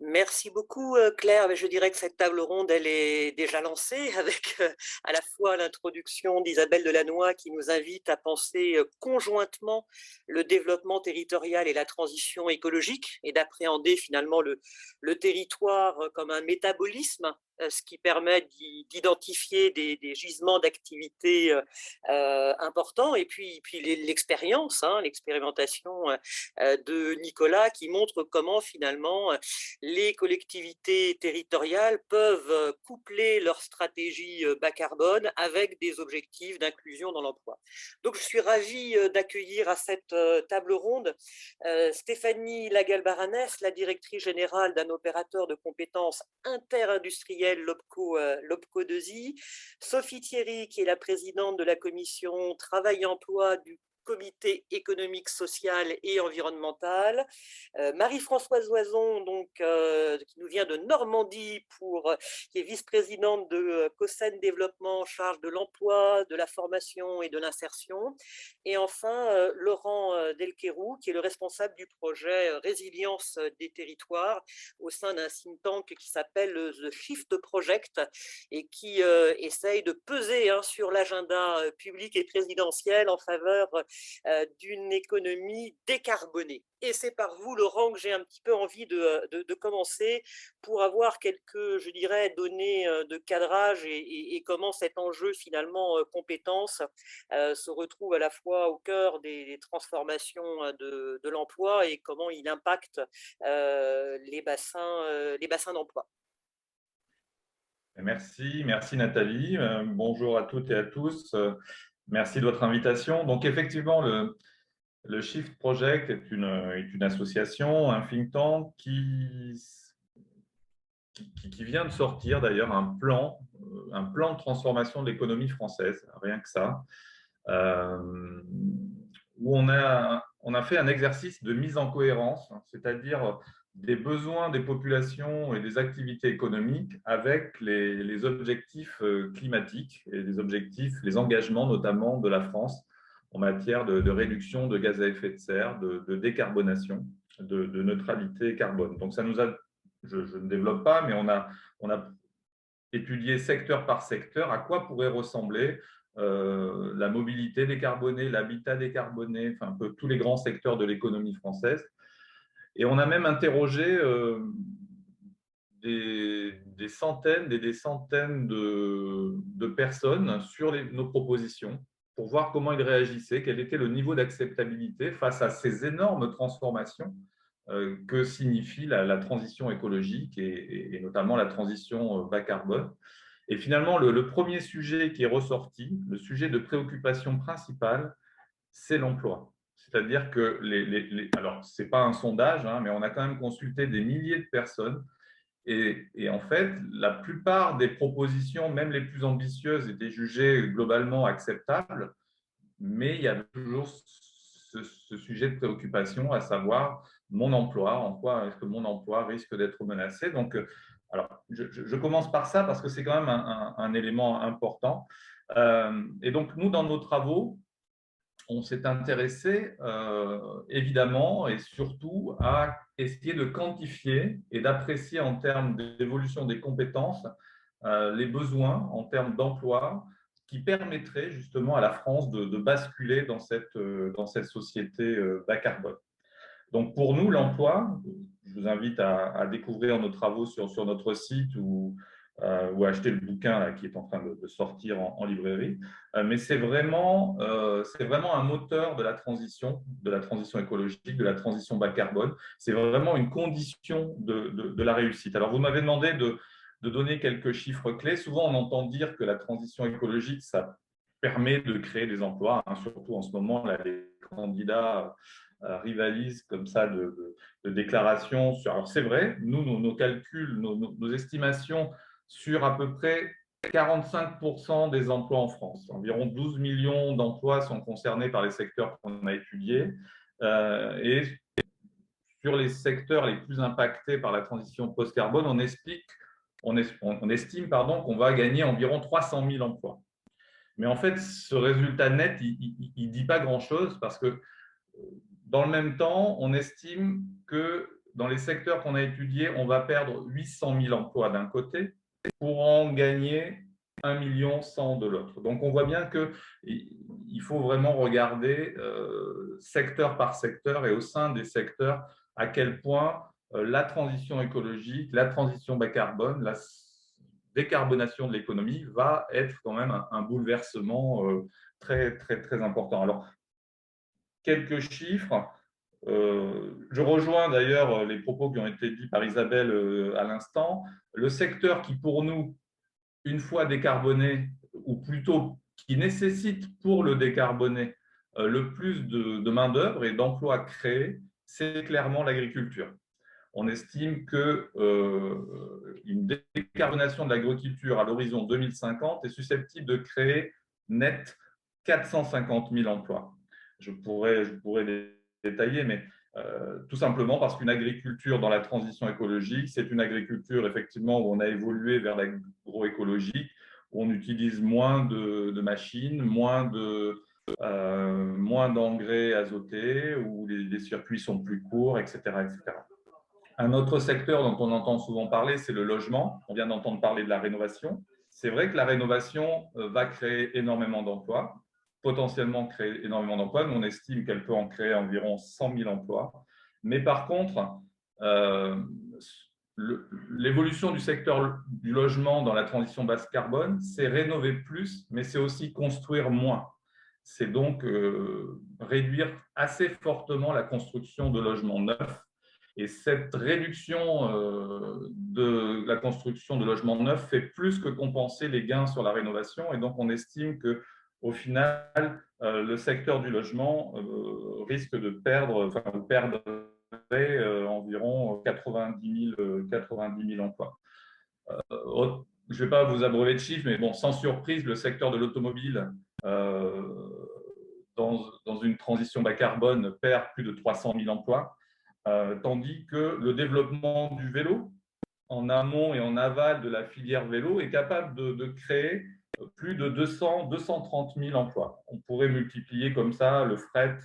Merci beaucoup Claire. Je dirais que cette table ronde, elle est déjà lancée avec à la fois l'introduction d'Isabelle Delannoy qui nous invite à penser conjointement le développement territorial et la transition écologique et d'appréhender finalement le, le territoire comme un métabolisme euh, ce qui permet d'identifier des, gisements d'activité euh, euh, importants, et puis, puis l'expérience, hein, l'expérimentation de Nicolas qui montre comment finalement les collectivités territoriales peuvent coupler leur stratégie bas carbone avec des objectifs d'inclusion dans l'emploi. Donc je suis ravie d'accueillir à cette table ronde Stéphanie Lagalbaranès, la directrice générale d'un opérateur de compétences interindustrielles l'OPCO, euh, l'OPCO 2I, Sophie Thierry, qui est la présidente de la commission Travail-Emploi du comité économique, social et environnemental. Euh, Marie-Françoise Oison, donc, euh, qui nous vient de Normandie, pour, euh, qui est vice-présidente de COSEN Développement en charge de l'emploi, de la formation et de l'insertion. Et enfin, Laurent Delquerou, qui est le responsable du projet Résilience des territoires au sein d'un think tank qui s'appelle The Shift Project et qui essaye de peser hein, sur l'agenda public et présidentiel en faveur d'une économie décarbonée. Et c'est par vous, Laurent, que j'ai un petit peu envie de, euh, commencer pour avoir quelques, je dirais, données euh, de cadrage et, comment cet enjeu, finalement, compétence, se retrouve à la fois au cœur des, transformations de, l'emploi et comment il impacte les bassins, les bassins d'emploi. Merci, merci Nathalie. Bonjour à toutes et à tous. Merci de votre invitation. Donc, effectivement, le, Shift Project est une, association, un think tank qui, vient de sortir d'ailleurs un plan, un plan de transformation de l'économie française, rien que ça, euh, où on a fait un exercice de mise en cohérence, c'est-à-dire des besoins des populations et des activités économiques avec les, objectifs euh, climatiques et les objectifs, les engagements notamment de la France en matière de, réduction de gaz à effet de serre, de, décarbonation, de, neutralité carbone. Donc ça nous a, je, ne développe pas, mais on a, on a étudié secteur par secteur à quoi pourrait ressembler euh, la mobilité décarbonée, l'habitat décarboné, enfin un peu tous les grands secteurs de l'économie française et on a même interrogé euh, des, centaines et des centaines de, personnes sur nos propositions pour voir comment ils réagissaient, quel était le niveau d'acceptabilité face à ces énormes transformations euh, que signifie la, transition écologique et, notamment la transition euh, bas carbone. Et finalement, le, premier sujet qui est ressorti, le sujet de préoccupation principale, c'est l'emploi. C'est-à-dire que, alors, ce n'est pas un sondage, hein, mais on a quand même consulté des milliers de personnes. Et, en fait, la plupart des propositions, même les plus ambitieuses, étaient jugées globalement acceptables, mais il y avait toujours ce, sujet de préoccupation, à savoir mon emploi, en quoi est-ce que mon emploi risque d'être menacé. Donc, euh, alors, je, commence par ça parce que c'est quand même un, élément important. Euh, et donc, nous, dans nos travaux, on s'est intéressé euh, évidemment et surtout à essayer de quantifier et d'apprécier en termes d'évolution des compétences euh, les besoins en termes d'emploi qui permettraient justement à la France de, basculer dans cette, euh, dans cette société bas carbone. Donc pour nous, l'emploi, je vous invite à, découvrir nos travaux sur, sur notre site ou euh, ou acheter le bouquin qui est en train de, sortir en, librairie. Euh, mais c'est vraiment, euh, vraiment un moteur de la transition, de la transition écologique, de la transition bas carbone. C'est vraiment une condition de, de, la réussite. Alors, vous m'avez demandé de, donner quelques chiffres clés. Souvent, on entend dire que la transition écologique, ça permet de créer des emplois, hein. surtout en ce moment, les candidats rivalisent comme ça de, déclarations. Sur... Alors c'est vrai, nous, nos, calculs, nos, nos, estimations sur à peu près 45% des emplois en France. Environ 12 millions d'emplois sont concernés par les secteurs qu'on a étudiés. Euh, et sur les secteurs les plus impactés par la transition post-carbone, on on, estime pardon, qu'on va gagner environ 300 000 emplois. Mais en fait, ce résultat net, il ne dit pas grand-chose parce que dans le même temps, on estime que dans les secteurs qu'on a étudiés, on va perdre 800 000 emplois d'un côté pour en gagner 1 million 100 de l'autre. Donc, on voit bien qu'il faut vraiment regarder euh, secteur par secteur et au sein des secteurs à quel point euh, la transition écologique, la transition bas carbone, la décarbonation de l'économie va être quand même un, bouleversement euh, très, très, très important. Alors, quelques chiffres. Euh, je rejoins d'ailleurs les propos qui ont été dits par Isabelle à l'instant. Le secteur qui, pour nous, une fois décarboné, ou plutôt qui nécessite pour le décarboner le plus de, de main-d'œuvre et d'emplois créés, c'est clairement l'agriculture on estime qu'une euh, décarbonation de l'agriculture à l'horizon 2050 est susceptible de créer net 450 000 emplois. Je pourrais, je pourrais les mais euh, tout simplement parce qu'une agriculture dans la transition écologique, c'est une agriculture effectivement où on a évolué vers l'agroécologie, où on utilise moins de, machines, moins de, euh, moins d'engrais azotés, où les, les, circuits sont plus courts, etc., etc. Un autre secteur dont on entend souvent parler, c'est le logement. On vient d'entendre parler de la rénovation. C'est vrai que la rénovation euh, va créer énormément d'emplois, potentiellement créer énormément d'emplois. Nous, on estime qu'elle peut en créer environ 100 000 emplois. Mais par contre, euh, l'évolution du secteur du logement dans la transition basse carbone, c'est rénover plus, mais c'est aussi construire moins. C'est donc euh, réduire assez fortement la construction de logements neufs et cette réduction euh, de la construction de logements neufs fait plus que compenser les gains sur la rénovation. Et donc, on estime que au final, euh, le secteur du logement euh, risque de perdre, perdrait environ 90 000, 90 000 emplois. je ne vais pas vous abreuver de chiffres, mais bon, sans surprise, le secteur de l'automobile, dans, une transition bas carbone, perd plus de 300 000 emplois. Euh, tandis que le développement du vélo, en amont et en aval de la filière vélo, est capable de, créer plus de 200, 230 000 emplois. On pourrait multiplier comme ça le fret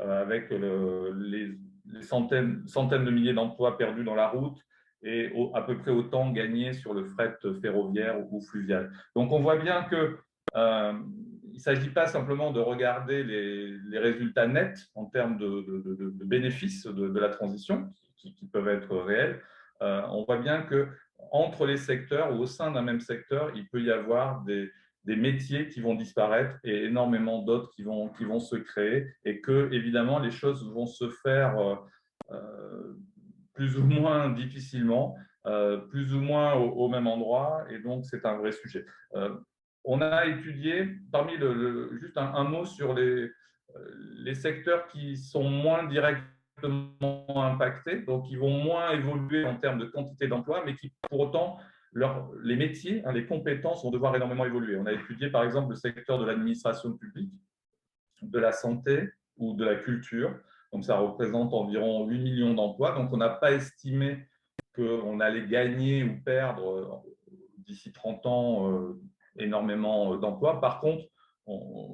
euh, avec les, centaines, de milliers d'emplois perdus dans la route et à peu près autant gagnés sur le fret ferroviaire ou fluvial. Donc on voit bien que euh, il ne s'agit pas simplement de regarder les, résultats nets en termes de, bénéfices de, la transition, qui, peuvent être réels. Euh, on voit bien que entre les secteurs ou au sein d'un même secteur, il peut y avoir des, métiers qui vont disparaître et énormément d'autres qui vont, qui vont se créer et que, évidemment, les choses vont se faire euh, euh, plus ou moins difficilement, plus ou moins au, même endroit et donc c'est un vrai sujet. On a étudié, parmi le, juste un, mot sur les, les secteurs qui sont moins impactés, donc qui vont moins évoluer en termes de quantité d'emplois, mais qui pour autant, les métiers, hein, les compétences vont devoir énormément évoluer. On a étudié par exemple le secteur de l'administration publique, de la santé ou de la culture. Donc ça représente environ 8 millions d'emplois. Donc on n'a pas estimé qu'on allait gagner ou perdre euh, d'ici 30 ans euh, énormément euh, d'emplois. Par contre,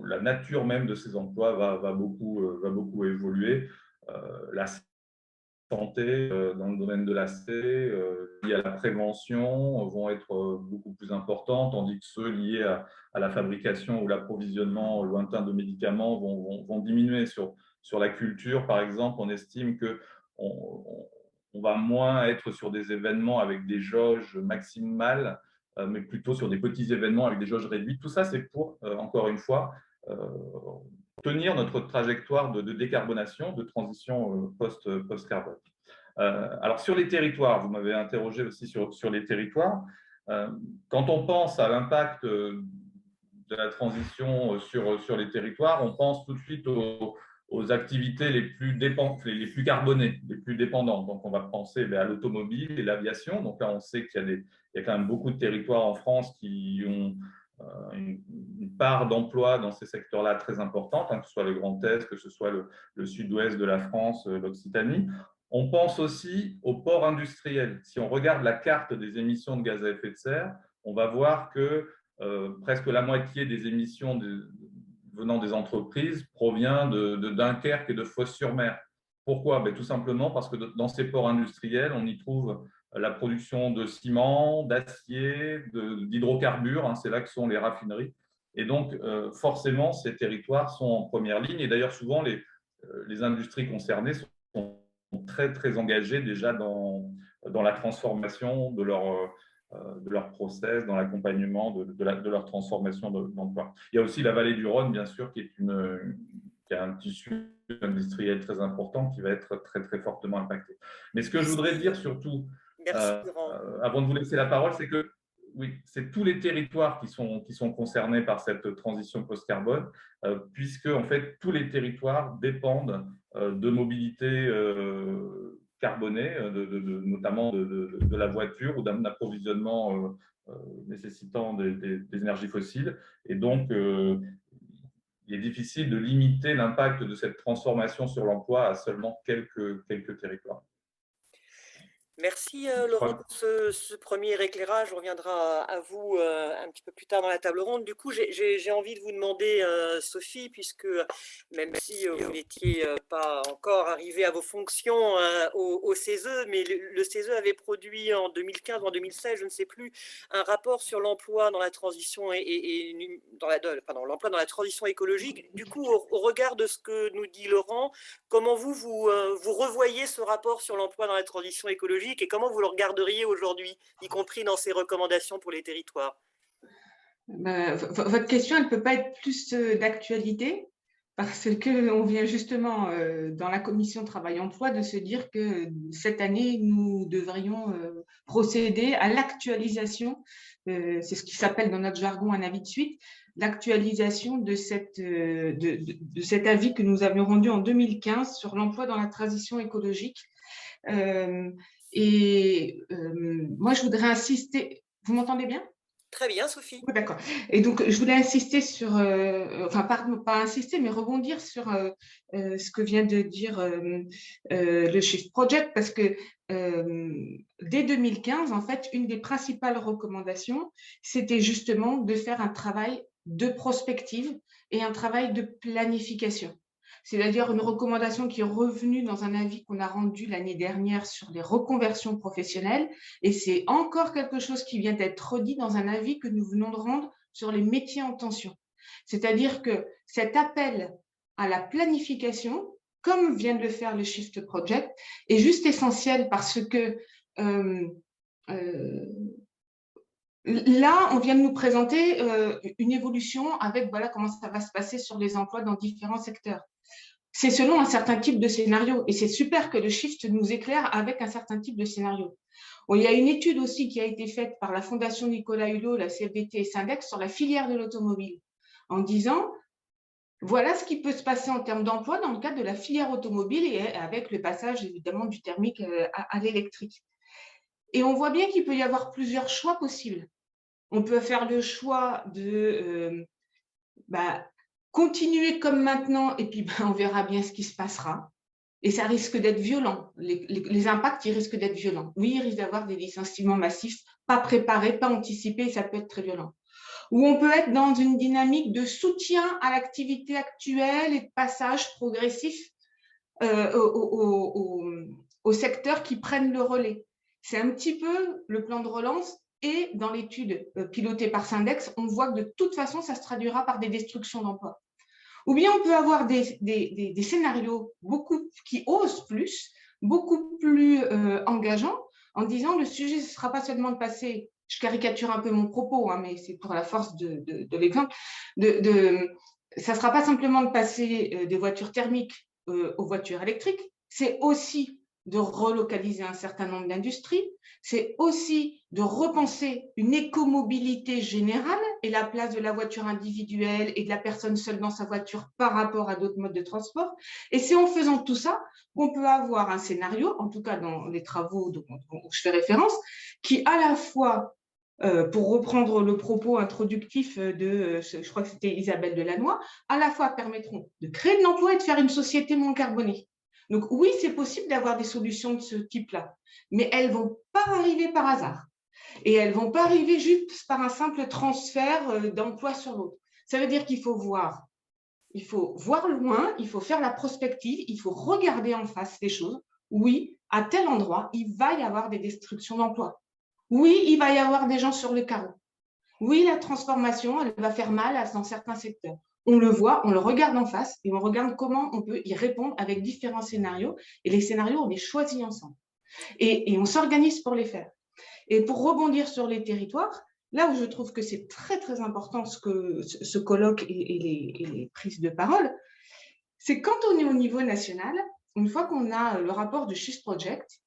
la nature même de ces emplois va, beaucoup, va beaucoup évoluer. Euh, la santé dans le domaine de la C, liés à la prévention, vont être beaucoup plus importants, tandis que ceux liés à, la fabrication ou l'approvisionnement lointain de médicaments vont, diminuer. Sur, la culture, par exemple, on estime que on, va moins être sur des événements avec des jauges maximales euh, mais plutôt sur des petits événements avec des jauges réduites. Tout ça, c'est pour, euh, encore une fois, euh, tenir notre trajectoire de, décarbonation, de transition post-carbone. alors, sur les territoires, vous m'avez interrogé aussi sur, les territoires. quand on pense à l'impact de la transition sur, les territoires, on pense tout de suite aux, activités les plus, les plus carbonées, les plus dépendantes. Donc, on va penser ben, à l'automobile et l'aviation. Donc là, on sait qu'il y, a quand même beaucoup de territoires en France qui ont euh, une, part d'emploi dans ces secteurs-là très importante, hein, que ce soit le Grand Est, que ce soit le, sud-ouest de la France, euh, l'Occitanie. On pense aussi aux ports industriels. Si on regarde la carte des émissions de gaz à effet de serre, on va voir que euh, presque la moitié des émissions venant des entreprises provient de, Dunkerque et de Fos-sur-Mer. Pourquoi? Ben, Tout simplement parce que dans ces ports industriels, on y trouve la production de ciment, d'acier, d'hydrocarbures, hein, c'est là que sont les raffineries. Et donc, euh, forcément, ces territoires sont en première ligne. Et d'ailleurs, souvent, les, euh, les industries concernées sont très, très engagées déjà dans, dans la transformation de leur, euh, de process, dans l'accompagnement de, de, leur transformation d'emploi. Il y a aussi la vallée du Rhône, bien sûr, qui, est une, qui a un tissu industriel très important qui va être très, très fortement impacté. Mais ce que je voudrais dire surtout, avant de vous laisser la parole, c'est que oui, c'est tous les territoires qui sont, qui sont concernés par cette transition post-carbone, euh, puisque en fait tous les territoires dépendent euh, de mobilité euh, carbonée, notamment de, la voiture ou d'un approvisionnement nécessitant des, énergies fossiles. Et donc, il est difficile de limiter l'impact de cette transformation sur l'emploi à seulement quelques, quelques territoires. Merci euh, Laurent pour ce, premier éclairage. On reviendra à vous euh, un petit peu plus tard dans la table ronde. Du coup, j'ai envie de vous demander, euh, Sophie, puisque même si vous n'étiez pas encore arrivé à vos fonctions au, CESE, mais le, CESE avait produit en 2015 ou en 2016, je ne sais plus, un rapport sur l'emploi dans la transition et, dans la, l'emploi dans la transition écologique. Du coup, au, au, regard de ce que nous dit Laurent, comment vous, vous, vous revoyez ce rapport sur l'emploi dans la transition écologique? Et comment vous le regarderiez aujourd'hui, y compris dans ces recommandations pour les territoires? Bah, Votre question, elle ne peut pas être plus euh, d'actualité parce qu'on vient justement euh, dans la commission travail-emploi de se dire que cette année, nous devrions euh, procéder à l'actualisation, c'est ce qui s'appelle dans notre jargon un avis de suite, l'actualisation de, de, cet avis que nous avions rendu en 2015 sur l'emploi dans la transition écologique. Et euh, moi, je voudrais insister. Vous m'entendez bien? Très bien, Sophie. D'accord. Et donc, je voulais insister sur, euh, enfin, pas, pas, insister, mais rebondir sur euh, ce que vient de dire le Shift Project, parce que dès 2015, en fait, une des principales recommandations, c'était justement de faire un travail de prospective et un travail de planification c'est-à-dire une recommandation qui est revenue dans un avis qu'on a rendu l'année dernière sur les reconversions professionnelles. Et c'est encore quelque chose qui vient d'être redit dans un avis que nous venons de rendre sur les métiers en tension. C'est-à-dire que cet appel à la planification, comme vient de le faire le Shift Project, est juste essentiel parce que euh, euh, Là, on vient de nous présenter euh, une évolution avec voilà comment ça va se passer sur les emplois dans différents secteurs c'est selon un certain type de scénario. Et c'est super que le Shift nous éclaire avec un certain type de scénario. il y a une étude aussi qui a été faite par la Fondation Nicolas Hulot, la CFDT et Syndex sur la filière de l'automobile, en disant voilà ce qui peut se passer en termes d'emploi dans le cadre de la filière automobile et avec le passage évidemment du thermique euh, à, l'électrique. Et on voit bien qu'il peut y avoir plusieurs choix possibles. On peut faire le choix de euh, bah, continuer comme maintenant, et puis ben, on verra bien ce qui se passera. Et ça risque d'être violent. Les, impacts, ils risquent d'être violents. Oui, il risque d'avoir des licenciements massifs, pas préparés, pas anticipés, ça peut être très violent. Ou on peut être dans une dynamique de soutien à l'activité actuelle et de passage progressif euh, aux secteurs qui prennent le relais. C'est un petit peu le plan de relance et dans l'étude euh, pilotée par Syndex, on voit que de toute façon, ça se traduira par des destructions d'emplois. Ou bien on peut avoir des, scénarios beaucoup qui osent plus, beaucoup plus euh, engageants, en disant le sujet, ce ne sera pas seulement de passer, je caricature un peu mon propos, hein, mais c'est pour la force de, de, l'exemple, de, de, ça ne sera pas simplement de passer euh, des voitures thermiques euh, aux voitures électriques, c'est aussi de relocaliser un certain nombre d'industries, c'est aussi de repenser une écomobilité générale et la place de la voiture individuelle et de la personne seule dans sa voiture par rapport à d'autres modes de transport. Et c'est en faisant tout ça qu'on peut avoir un scénario, en tout cas dans les travaux dont je fais référence, qui à la fois euh, pour reprendre le propos introductif de, je crois que c'était Isabelle Delannoy, à la fois permettront de créer de l'emploi et de faire une société moins carbonée. Donc oui, c'est possible d'avoir des solutions de ce type-là, mais elles ne vont pas arriver par hasard. Et elles ne vont pas arriver juste par un simple transfert euh, d'emploi sur l'autre. Ça veut dire qu'il faut voir. Il faut voir loin, il faut faire la prospective, il faut regarder en face les choses. Oui, à tel endroit, il va y avoir des destructions d'emplois. Oui, il va y avoir des gens sur le carreau. Oui, la transformation, elle va faire mal dans certains secteurs. On le voit, on le regarde en face et on regarde comment on peut y répondre avec différents scénarios. Et les scénarios, on les choisit ensemble. Et, on s'organise pour les faire. Et pour rebondir sur les territoires, là où je trouve que c'est très, très important ce, que, ce colloque et, les, prises de parole, c'est quand on est au niveau national, une fois qu'on a le rapport de Shift Project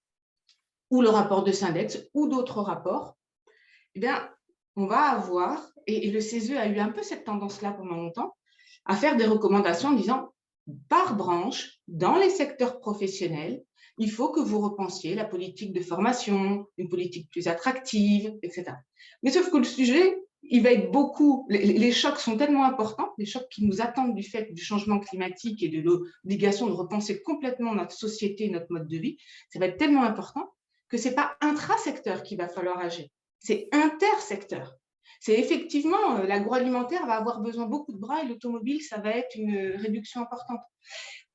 ou le rapport de Syndex ou d'autres rapports, eh bien, on va avoir, et, le CESE a eu un peu cette tendance-là pendant longtemps, à faire des recommandations en disant, par branche, dans les secteurs professionnels, il faut que vous repensiez la politique de formation, une politique plus attractive, etc. Mais sauf que le sujet, il va être beaucoup, les, chocs sont tellement importants, les chocs qui nous attendent du fait du changement climatique et de l'obligation de repenser complètement notre société, notre mode de vie, ça va être tellement important que ce n'est pas intra-secteur qu'il va falloir agir c'est intersecteur. C'est effectivement, euh, l'agroalimentaire va avoir besoin beaucoup de bras et l'automobile, ça va être une réduction importante.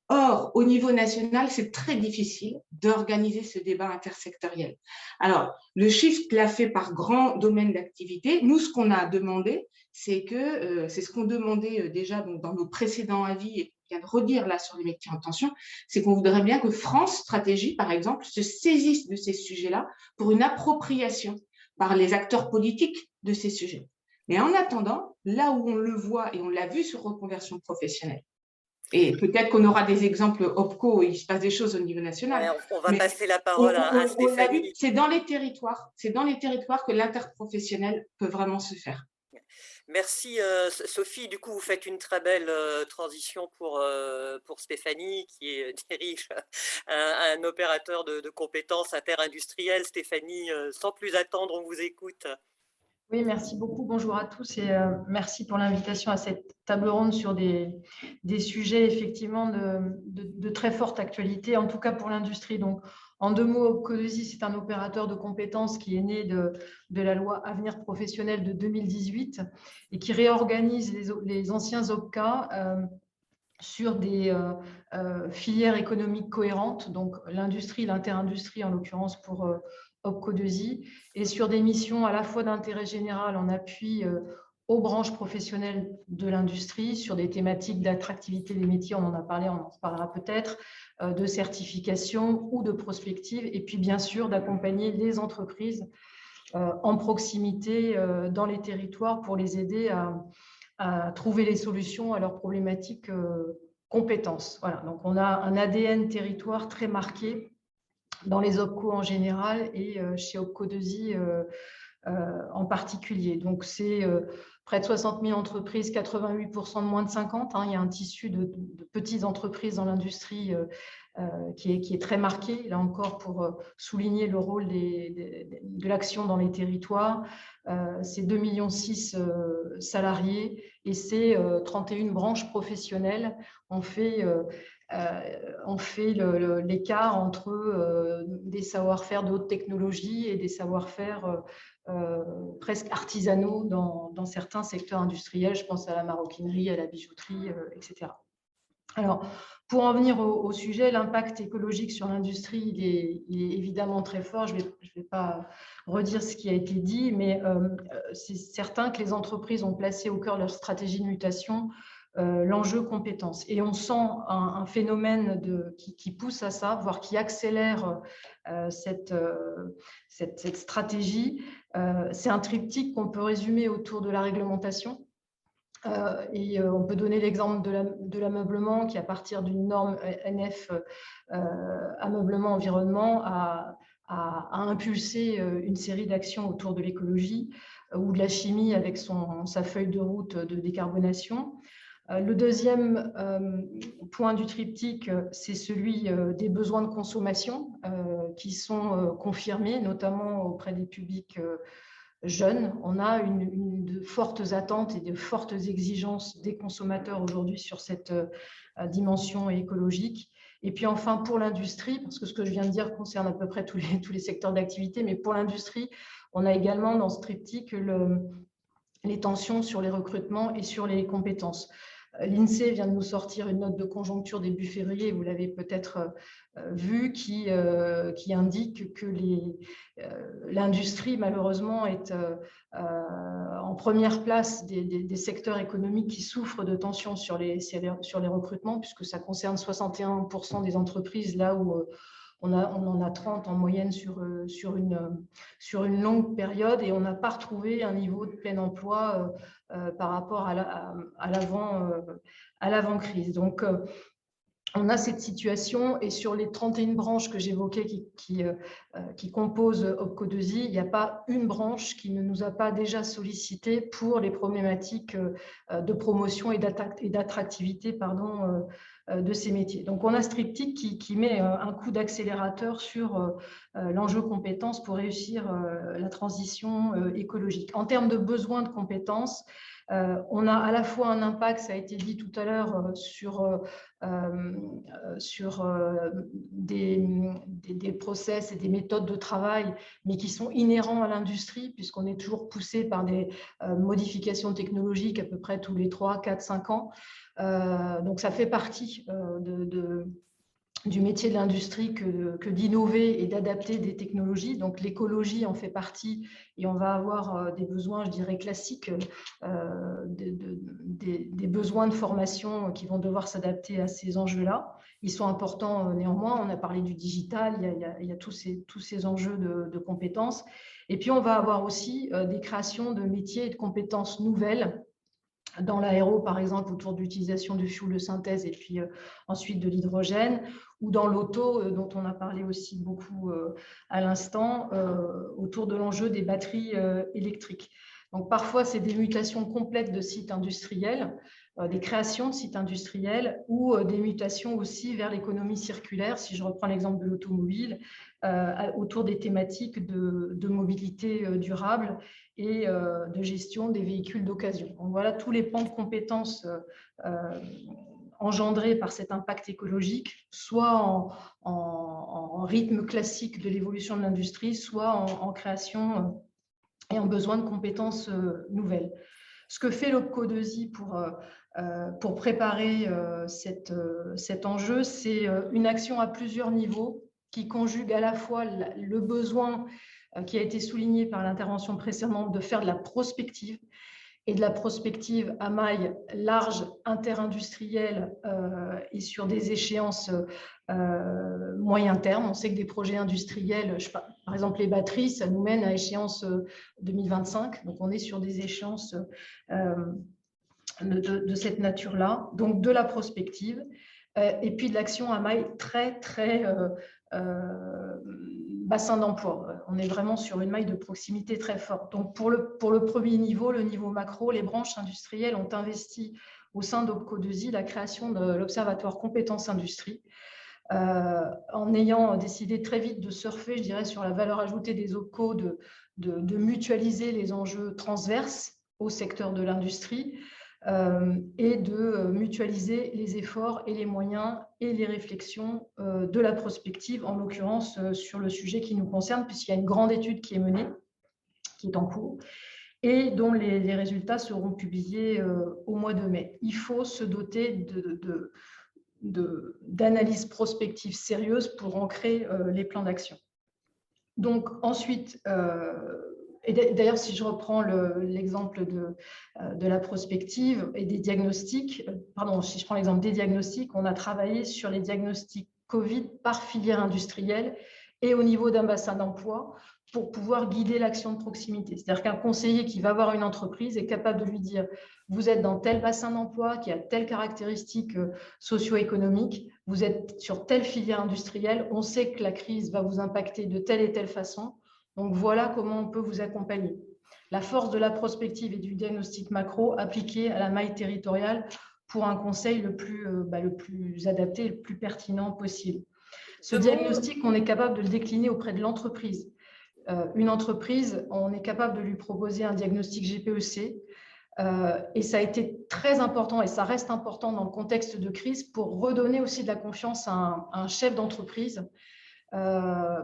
Or, au niveau national, c'est très difficile d'organiser ce débat intersectoriel. Alors, le shift l'a fait par grand domaine d'activité. Nous, ce qu'on a demandé, c'est que, euh, c'est ce qu'on demandait euh, déjà dans nos précédents avis et qu'on vient de redire là sur les métiers en tension, c'est qu'on voudrait bien que France Stratégie, par exemple, se saisisse de ces sujets-là pour une appropriation par les acteurs politiques de ces sujets. Mais en attendant, là où on le voit et on l'a vu sur reconversion professionnelle, et peut-être qu'on aura des exemples OPCO il se passe des choses au niveau national. on va passer la parole à, Stéphanie. C'est dans les territoires, c'est dans les territoires que l'interprofessionnel peut vraiment se faire. Merci euh, Sophie. Du coup, vous faites une très belle euh, transition pour, euh, pour Stéphanie qui dirige un, un opérateur de, de compétences interindustrielles. Stéphanie, sans plus attendre, on vous écoute. Oui, merci beaucoup. Bonjour à tous et merci pour l'invitation à cette table ronde sur des, sujets effectivement de, très forte actualité, en tout cas pour l'industrie. Donc, en deux mots, Codosi, c'est un opérateur de compétences qui est né de, la loi Avenir professionnel de 2018 et qui réorganise les, anciens OPCA euh, sur des euh, euh, filières économiques cohérentes, donc l'industrie, l'interindustrie en l'occurrence pour OPCO 2 et sur des missions à la fois d'intérêt général en appui aux branches professionnelles de l'industrie sur des thématiques d'attractivité des métiers, on en a parlé, on en parlera peut-être, euh, de certification ou de prospective, et puis bien sûr d'accompagner les entreprises euh, en proximité euh, dans les territoires pour les aider à, trouver les solutions à leurs problématiques compétences. Voilà, donc on a un ADN territoire très marqué dans les OPCO en général et chez OPCO 2I en particulier. Donc c'est près de 60 000 entreprises, 88% de moins de 50. Hein. il y a un tissu de, petites entreprises dans l'industrie euh, euh, qui, est, qui, est, très marqué, là encore, pour euh, souligner le rôle de l'action dans les territoires. c'est 2,6 millions salariés et c'est 31 branches professionnelles. On fait on fait l'écart entre des savoir-faire de haute technologie et des savoir-faire euh, presque artisanaux dans, certains secteurs industriels. Je pense à la maroquinerie, à la bijouterie, euh, etc. Alors, pour en venir au, sujet, l'impact écologique sur l'industrie, est, évidemment très fort. Je ne vais, pas redire ce qui a été dit, mais euh, c'est certain que les entreprises ont placé au cœur de leur stratégie de mutation l'enjeu compétence. Et on sent un, phénomène de, qui, pousse à ça, voire qui accélère cette, cette, stratégie. Euh, c'est un triptyque qu'on peut résumer autour de la réglementation. Euh, et euh, on peut donner l'exemple de l'ameublement qui, à partir d'une norme NF ameublement environnement, a, impulsé une série d'actions autour de l'écologie ou de la chimie avec son, sa feuille de route de décarbonation. Le deuxième point du triptyque, c'est celui des besoins de consommation qui sont confirmés, notamment auprès des publics jeunes. On a une, de fortes attentes et de fortes exigences des consommateurs aujourd'hui sur cette dimension écologique. Et puis enfin, pour l'industrie, parce que ce que je viens de dire concerne à peu près tous les, tous les secteurs d'activité, mais pour l'industrie, on a également dans ce triptyque les tensions sur les recrutements et sur les compétences. L'INSEE vient de nous sortir une note de conjoncture début février, vous l'avez peut-être euh, vu, qui, euh, qui indique que euh, l'industrie, malheureusement, est en première place des, secteurs économiques qui souffrent de tensions sur les, sur les recrutements, puisque ça concerne 61% des entreprises, là où on, en a 30 en moyenne sur, euh, sur, une, longue période et on n'a pas retrouvé un niveau de plein emploi euh, euh, par rapport à l'avant-crise. Donc, on a cette situation et sur les 31 branches que j'évoquais qui, composent OPCO2I, il n'y a pas une branche qui ne nous a pas déjà sollicité pour les problématiques de promotion et d'attractivité pardon, euh, de ces métiers. Donc, on a Striptic qui, qui met euh, un coup d'accélérateur sur euh, l'enjeu compétences pour réussir la transition écologique. En termes de besoins de compétences, on a à la fois un impact, ça a été dit tout à l'heure, sur, sur des, des, process et des méthodes de travail, mais qui sont inhérents à l'industrie, puisqu'on est toujours poussé par des modifications technologiques à peu près tous les 3, 4, 5 ans. Euh, donc, ça fait partie euh, de, du métier de l'industrie que, d'innover et d'adapter des technologies. Donc l'écologie en fait partie et on va avoir euh, des besoins, je dirais, classiques, des, besoins de formation qui vont devoir s'adapter à ces enjeux-là. Ils sont importants néanmoins. On a parlé du digital, il y a, tous, ces, tous, ces, enjeux de, compétences. Et puis on va avoir aussi des créations de métiers et de compétences nouvelles dans l'aéro, par exemple, autour de l'utilisation du fuel de synthèse et puis euh, ensuite de l'hydrogène, ou dans l'auto, euh, dont on a parlé aussi beaucoup euh, à l'instant, autour de l'enjeu des batteries électriques. Donc parfois, c'est des mutations complètes de sites industriels, des créations de sites industriels ou des mutations aussi vers l'économie circulaire, si je reprends l'exemple de l'automobile, autour des thématiques de, mobilité durable et euh, de gestion des véhicules d'occasion. Voilà tous les pans de compétences euh, euh, engendrés par cet impact écologique, soit en, rythme classique de l'évolution de l'industrie, soit en, création et en besoin de compétences nouvelles. Ce que fait l'OPCO2I pour, pour préparer cette, cet enjeu, c'est une action à plusieurs niveaux qui conjugue à la fois le besoin euh, qui a été souligné par l'intervention précédente, de faire de la prospective et de la prospective à maille large, interindustrielle euh, et sur des échéances euh, moyen terme. On sait que des projets industriels, par exemple les batteries, ça nous mène à échéance 2025. Donc on est sur des échéances de, cette nature-là. Donc de la prospective et puis de l'action à maille très, très bassin d'emploi. On est vraiment sur une maille de proximité très forte. Donc, pour le, premier niveau, le niveau macro, les branches industrielles ont investi au sein d'OPCO2I la création de l'Observatoire compétences industrie, euh, en ayant décidé très vite de surfer, je dirais, sur la valeur ajoutée des OPCO, de, mutualiser les enjeux transverses au secteur de l'industrie, euh, et de euh, mutualiser les efforts et les moyens et les réflexions euh, de la prospective, en l'occurrence sur le sujet qui nous concerne, puisqu'il y a une grande étude qui est menée, qui est en cours, et dont les, résultats seront publiés au mois de mai. Il faut se doter d'analyses prospectives sérieuses pour ancrer les plans d'action. Donc ensuite, et d'ailleurs, si je reprends l'exemple de, euh, de, la prospective et des diagnostics, euh, pardon, si je prends l'exemple des diagnostics, on a travaillé sur les diagnostics COVID par filière industrielle et au niveau d'un bassin d'emploi pour pouvoir guider l'action de proximité. C'est-à-dire qu'un conseiller qui va voir une entreprise est capable de lui dire vous êtes dans tel bassin d'emploi qui a telle caractéristique euh, socio-économique, vous êtes sur telle filière industrielle, on sait que la crise va vous impacter de telle et telle façon donc voilà comment on peut vous accompagner. La force de la prospective et du diagnostic macro appliqué à la maille territoriale pour un conseil le plus, euh, bah, le plus adapté et le plus pertinent possible. Ce diagnostic, on est capable de le décliner auprès de l'entreprise. Euh, une entreprise, on est capable de lui proposer un diagnostic GPEC et ça a été très important et ça reste important dans le contexte de crise pour redonner aussi de la confiance à un, chef d'entreprise,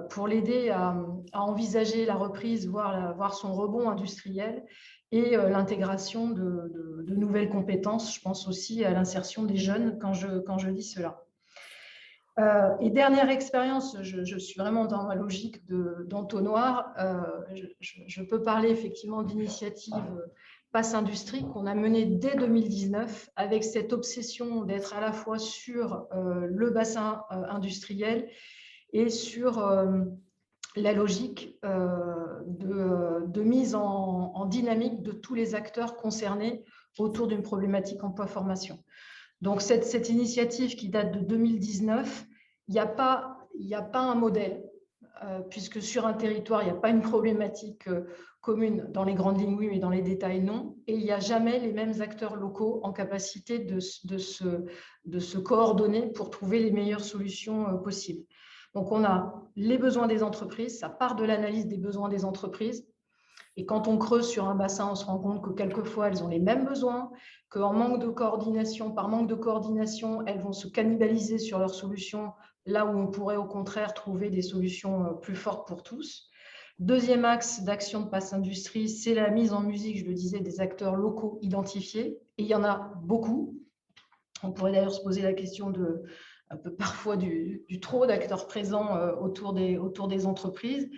pour l'aider à, envisager la reprise, voire, voir son rebond industriel et l'intégration de, de, nouvelles compétences. Je pense aussi à l'insertion des jeunes quand je, dis cela. Euh, et dernière expérience, je, suis vraiment dans ma logique d'entonnoir. Euh, je, peux parler effectivement d'initiative euh, Passe Industrie qu'on a menée dès 2019 avec cette obsession d'être à la fois sur le bassin industriel et sur la logique de, mise en, dynamique de tous les acteurs concernés autour d'une problématique emploi-formation. Donc, cette, initiative qui date de 2019, il n'y a, pas, un modèle, euh, puisque sur un territoire, il n'y a pas une problématique euh, commune. Dans les grandes lignes, oui, mais dans les détails, non. Et il n'y a jamais les mêmes acteurs locaux en capacité de, se, coordonner pour trouver les meilleures solutions euh, possibles. Donc, on a les besoins des entreprises, ça part de l'analyse des besoins des entreprises, et quand on creuse sur un bassin, on se rend compte que quelquefois, elles ont les mêmes besoins, qu'en manque de coordination, par manque de coordination, elles vont se cannibaliser sur leurs solutions, là où on pourrait au contraire trouver des solutions euh, plus fortes pour tous. Deuxième axe d'action de Passe Industrie, c'est la mise en musique, je le disais, des acteurs locaux identifiés. Et il y en a beaucoup. On pourrait d'ailleurs se poser la question de un peu parfois du, trop d'acteurs présents euh, autour des, autour des entreprises.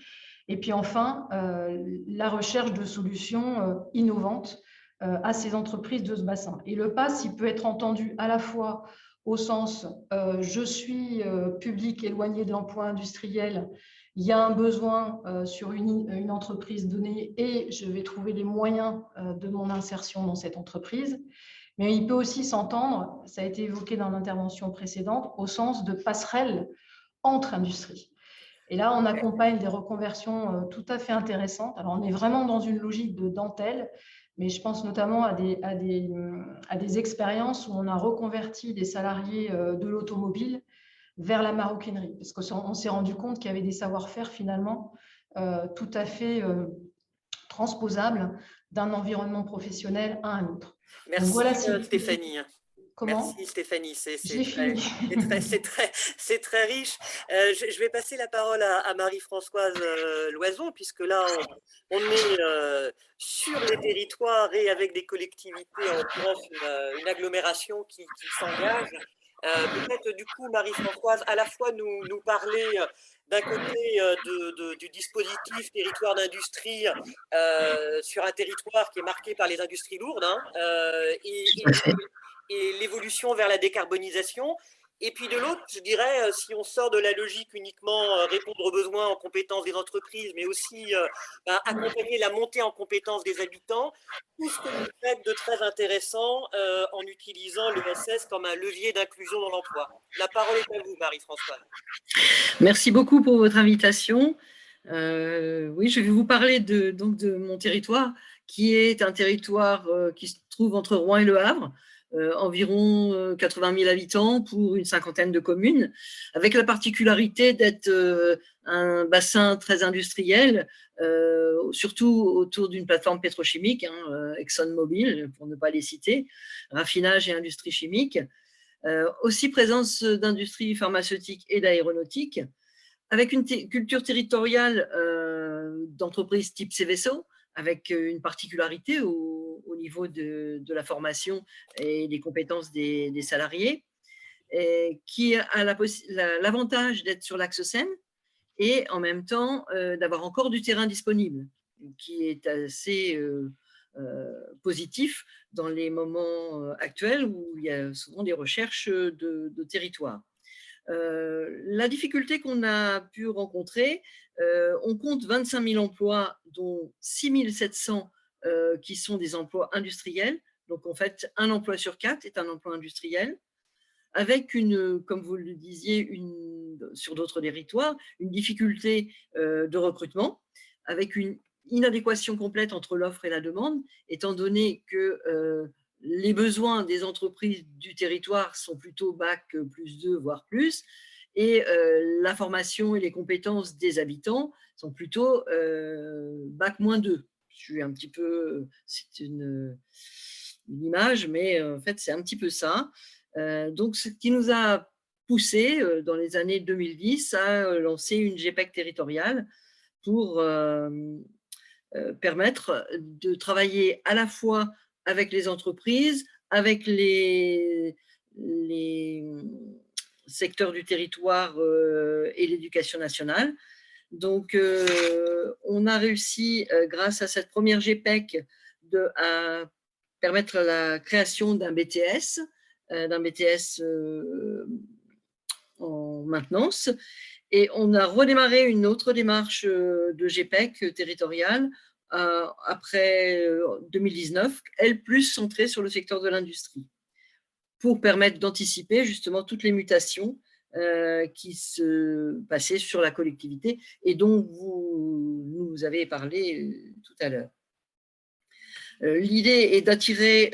Et puis enfin, euh, la recherche de solutions euh, innovantes à ces entreprises de ce bassin. Et le PASS, il peut être entendu à la fois au sens je suis public éloigné de l'emploi industriel, il y a un besoin sur une, entreprise donnée et je vais trouver les moyens de mon insertion dans cette entreprise. Mais il peut aussi s'entendre, ça a été évoqué dans l'intervention précédente, au sens de passerelle entre industries. Et là, on accompagne des reconversions euh, tout à fait intéressantes. Alors, on est vraiment dans une logique de dentelle, mais je pense notamment à des, à des, à des expériences où on a reconverti des salariés euh, de l'automobile vers la maroquinerie, parce qu'on s'est rendu compte qu'il y avait des savoir-faire finalement euh, tout à fait transposables d'un environnement professionnel à un autre. Merci voilà, Stéphanie. Merci Stéphanie, c'est très, très, riche. Euh, je, vais passer la parole à, Marie-Françoise euh, Loison, puisque là, on, est euh, sur les territoires et avec des collectivités, en l'occurrence une, agglomération qui, s'engage. Peut-être du coup, Marie-Françoise, à la fois nous, nous parler d'un côté de, du dispositif territoire d'industrie sur un territoire qui est marqué par les industries lourdes hein, et, et l'évolution vers la décarbonisation. Et puis de l'autre, je dirais, euh, si on sort de la logique uniquement euh, répondre aux besoins en compétences des entreprises, mais aussi euh, bah, accompagner la montée en compétences des habitants, tout ce que vous faites de très intéressant en utilisant l'ESS comme un levier d'inclusion dans l'emploi. La parole est à vous, Marie-Françoise. Merci beaucoup pour votre invitation. oui, je vais vous parler de, donc de mon territoire, qui est un territoire qui se trouve entre Rouen et Le Havre. Euh, environ 80 euh, 000 habitants pour une cinquantaine de communes, avec la particularité d'être euh, un bassin très industriel, surtout autour d'une plateforme pétrochimique, hein, ExxonMobil, pour ne pas les citer, raffinage et industrie chimique, aussi présence d'industries pharmaceutiques et d'aéronautique, avec une culture territoriale d'entreprises type CVSO, avec une particularité au, niveau de, la formation et des compétences des, salariés, qui a l'avantage d'être sur l'axe Seine et en même temps d'avoir encore du terrain disponible, qui est assez positif dans les moments actuels où il y a souvent des recherches de, de territoire. la difficulté qu'on a pu rencontrer, euh, on compte 25 000 emplois, dont 6 700 euh, qui sont des emplois industriels. Donc, en fait, un emploi sur quatre est un emploi industriel, avec une, comme vous le disiez, sur d'autres territoires, une difficulté euh, de recrutement, avec une inadéquation complète entre l'offre et la demande, étant donné que les besoins des entreprises du territoire sont plutôt bac plus 2, voire plus, et euh, la formation et les compétences des habitants sont plutôt euh, bac moins 2 suis un petit peu, c'est une, image, mais en fait, c'est un petit peu ça. donc, ce qui nous a poussé dans les années 2010 à lancer une GPEC territoriale pour permettre de travailler à la fois avec les entreprises, avec les, les secteurs du territoire et l'éducation nationale. Donc, on a réussi, grâce à cette première GPEC, de, à permettre la création d'un BTS, d'un BTS en maintenance. Et on a redémarré une autre démarche de GPEC territoriale après 2019, elle plus centrée sur le secteur de l'industrie, pour permettre d'anticiper justement toutes les mutations euh, qui se passaient sur la collectivité et dont vous nous avez parlé euh, tout à l'heure. Euh, l'idée est d'attirer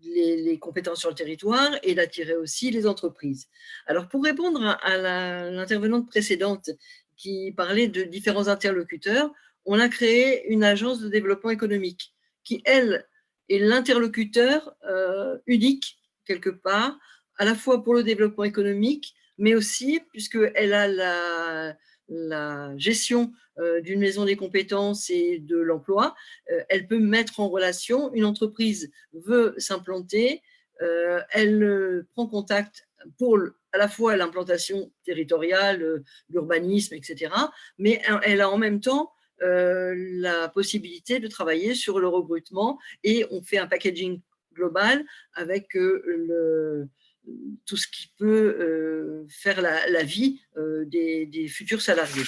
les, compétences sur le territoire et d'attirer aussi les entreprises. Alors, pour répondre à l'intervenante précédente qui parlait de différents interlocuteurs, on a créé une agence de développement économique qui, elle, est l'interlocuteur unique, quelque part, à la fois pour le développement économique, mais aussi, puisqu'elle a la, la gestion euh, d'une maison des compétences et de l'emploi, euh, elle peut mettre en relation, une entreprise veut s'implanter, euh, elle prend contact pour à la fois l'implantation territoriale, l'urbanisme, etc., mais elle a en même temps la possibilité de travailler sur le recrutement et on fait un packaging global avec le, tout ce qui peut euh, faire la, vie euh, des, futurs salariés.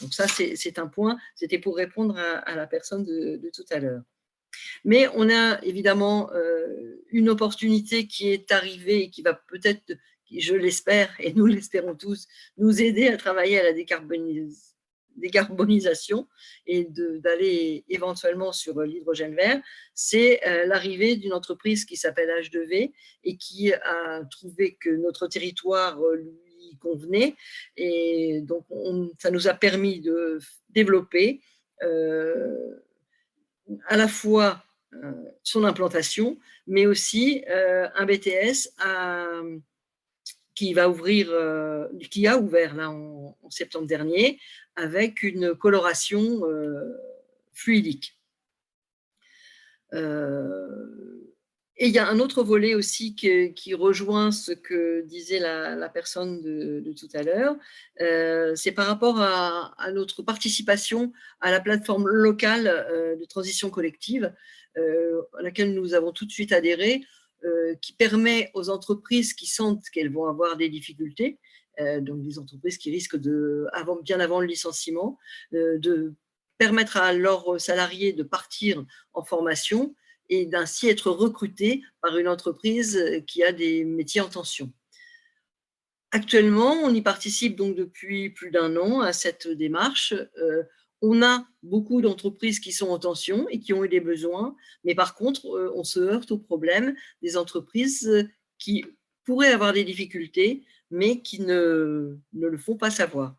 Donc ça, c'est un point, c'était pour répondre à, la personne de, tout à l'heure. Mais on a évidemment euh, une opportunité qui est arrivée et qui va peut-être, je l'espère, et nous l'espérons tous, nous aider à travailler à la décarbonisation décarbonisation et d'aller éventuellement sur l'hydrogène vert, c'est euh, l'arrivée d'une entreprise qui s'appelle H2V et qui a trouvé que notre territoire euh, lui convenait. Et donc, ça nous a permis de développer euh, à la fois son implantation, mais aussi un BTS qui va ouvrir, qui a ouvert là en septembre dernier, avec une coloration euh, fluidique. Euh, et il y a un autre volet aussi qui, rejoint ce que disait la, personne de, tout à l'heure, euh, c'est par rapport à, notre participation à la plateforme locale de transition collective, à laquelle nous avons tout de suite adhéré, qui permet aux entreprises qui sentent qu'elles vont avoir des difficultés, euh, donc des entreprises qui risquent de, bien avant le licenciement, euh, de permettre à leurs salariés de partir en formation et d'ainsi être recrutés par une entreprise qui a des métiers en tension. Actuellement, on y participe donc depuis plus d'un an à cette démarche. Euh, on a beaucoup d'entreprises qui sont en tension et qui ont eu des besoins, mais par contre, on se heurte au problème des entreprises qui pourraient avoir des difficultés mais qui ne, le font pas savoir.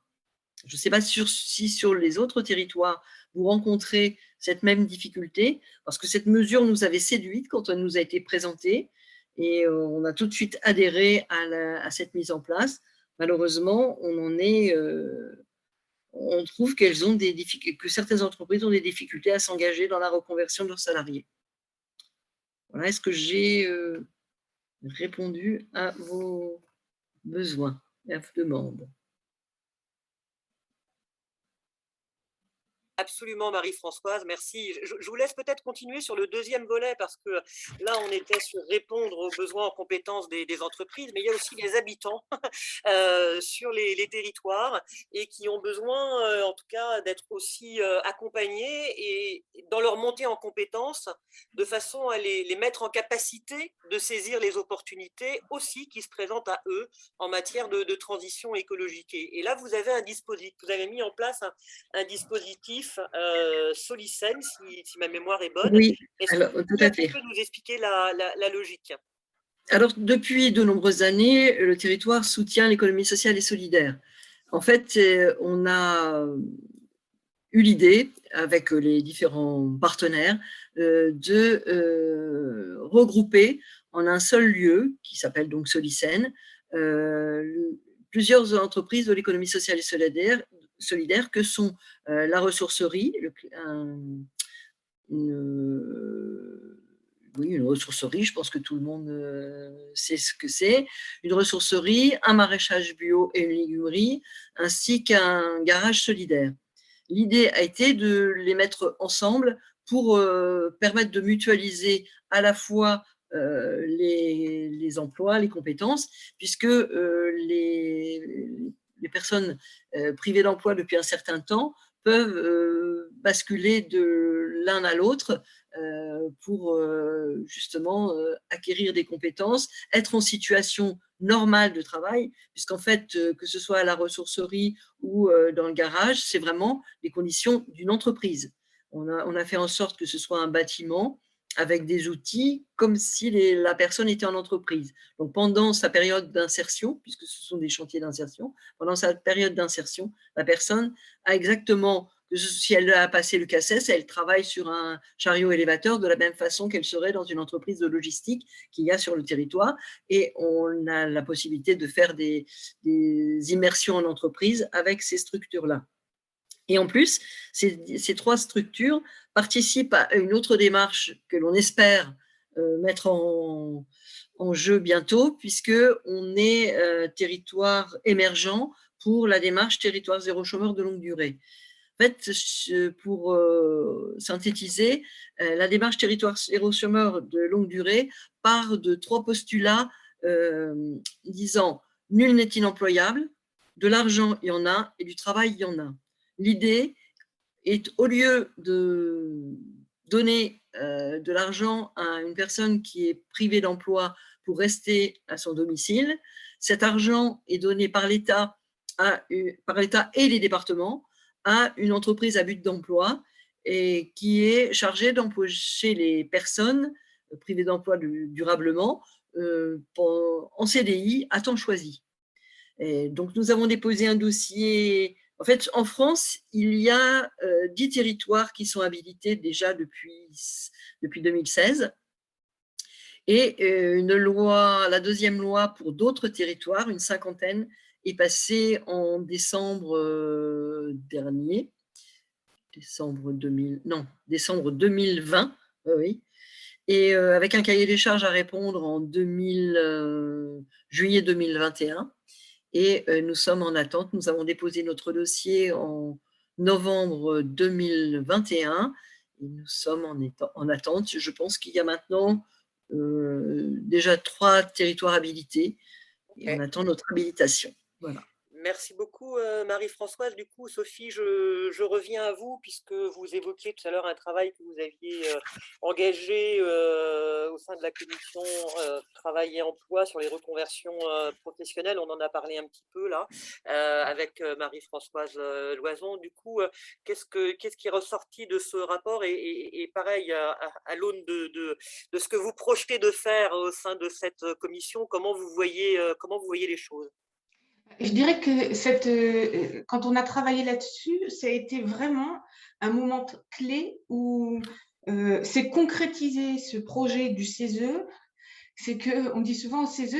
Je ne sais pas si sur les autres territoires, vous rencontrez cette même difficulté, parce que cette mesure nous avait séduite quand elle nous a été présentée, et euh, on a tout de suite adhéré à, cette mise en place. Malheureusement, on en est, euh, on trouve qu'elles ont des que certaines entreprises ont des difficultés à s'engager dans la reconversion de leurs salariés. Voilà, est-ce que j'ai euh, répondu à vos besoin et demande. Absolument, Marie-Françoise, merci. Je, vous laisse peut-être continuer sur le deuxième volet parce que là, on était sur répondre aux besoins en compétences des, entreprises, mais il y a aussi les habitants euh, sur les, territoires et qui ont besoin, euh, en tout cas, d'être aussi euh, accompagnés et dans leur montée en compétences, de façon à les, mettre en capacité de saisir les opportunités aussi qui se présentent à eux en matière de, transition écologique. Et, là, vous avez un dispositif, vous avez mis en place un dispositif euh, Solicen, si, ma mémoire est bonne. Oui, alors, tout à fait. Tu nous expliquer la, logique? Alors, depuis de nombreuses années, le territoire soutient l'économie sociale et solidaire. En fait, euh, on a eu l'idée avec les différents partenaires, de regrouper en un seul lieu, qui s'appelle donc Solicène, plusieurs entreprises de l'économie sociale et solidaire, solidaire que sont la ressourcerie, une, ressourcerie, je pense que tout le monde sait ce que c'est, une ressourcerie, un maraîchage bio et une légumerie, ainsi qu'un garage solidaire. L'idée a été de les mettre ensemble pour permettre de mutualiser à la fois les, emplois, les compétences, puisque les, les, personnes privées d'emploi depuis un certain temps peuvent basculer de l'un à l'autre euh, pour euh, justement euh, acquérir des compétences, être en situation normale de travail, puisqu'en fait, que ce soit à la ressourcerie ou dans le garage, c'est vraiment les conditions d'une entreprise. On a, on a, fait en sorte que ce soit un bâtiment avec des outils comme si la personne était en entreprise. Donc pendant sa période d'insertion, puisque ce sont des chantiers d'insertion, pendant sa période d'insertion, la personne a exactement si elle a passé le CACES, elle travaille sur un chariot élévateur de la même façon qu'elle serait dans une entreprise de logistique qu'il y a sur le territoire. Et on a la possibilité de faire des, immersions en entreprise avec ces structures-là. Et en plus, ces, trois structures participent à une autre démarche que l'on espère euh, mettre en, jeu bientôt, puisqu'on est euh, territoire émergent pour la démarche territoire zéro chômeur de longue durée. En fait, pour euh, synthétiser, la démarche territoire zéro chômeur de longue durée part de trois postulats disant nul n'est inemployable, de l'argent il y en a et du travail il y en a. L'idée est au lieu de donner de l'argent à une personne qui est privée d'emploi pour rester à son domicile, cet argent est donné par l'État par l'État et les départements à une entreprise à but d'emploi qui est chargée d'embaucher les personnes privées d'emploi durablement euh, en CDI à temps choisi. Donc nous avons déposé un dossier. En fait, en France, il y a euh, dix territoires qui sont habilités déjà depuis, depuis 2016. Et euh, une loi, la deuxième loi pour d'autres territoires, une cinquantaine, est passé en décembre euh, dernier, décembre 2000, non, décembre 2020, oui, et avec un cahier des charges à répondre en 2000, euh, juillet 2021. Et nous sommes en attente. Nous avons déposé notre dossier en novembre 2021 et nous sommes en, en attente. Je pense qu'il y a maintenant déjà trois territoires habilités et on attend notre habilitation. Merci beaucoup euh, Marie-Françoise. Du coup, Sophie, je, reviens à vous puisque vous évoquiez tout à l'heure un travail que vous aviez euh, engagé euh, au sein de la commission Travail et Emploi sur les reconversions professionnelles. On en a parlé un petit peu là avec Marie-Françoise Loison. Du coup, qu'est-ce, que, qu'est-ce qui est ressorti de ce rapport et, pareil, à, l'aune de, ce que vous projetez de faire au sein de cette commission, comment vous voyez les choses? Je dirais que euh, quand on a travaillé là-dessus, ça a été vraiment un moment clé où euh, c'est concrétisé ce projet du CESE. C'est qu'on dit souvent au CESE,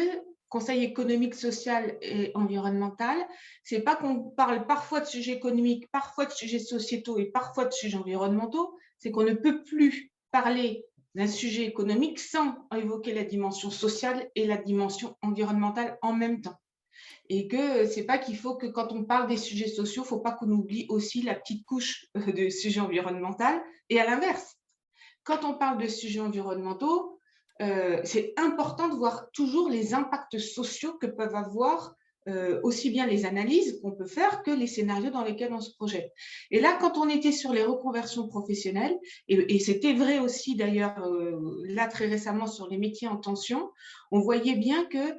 Conseil économique, social et environnemental, c'est pas qu'on parle parfois de sujets économiques, parfois de sujets sociétaux et parfois de sujets environnementaux, c'est qu'on ne peut plus parler d'un sujet économique sans évoquer la dimension sociale et la dimension environnementale en même temps et que c'est pas qu'il faut que quand on parle des sujets sociaux, faut pas qu'on oublie aussi la petite couche euh, de sujets environnementaux et à l'inverse. Quand on parle de sujets environnementaux, euh, c'est important de voir toujours les impacts sociaux que peuvent avoir euh, aussi bien les analyses qu'on peut faire que les scénarios dans lesquels on se projette. Et là, quand on était sur les reconversions professionnelles, et, c'était vrai aussi d'ailleurs là très récemment sur les métiers en tension, on voyait bien que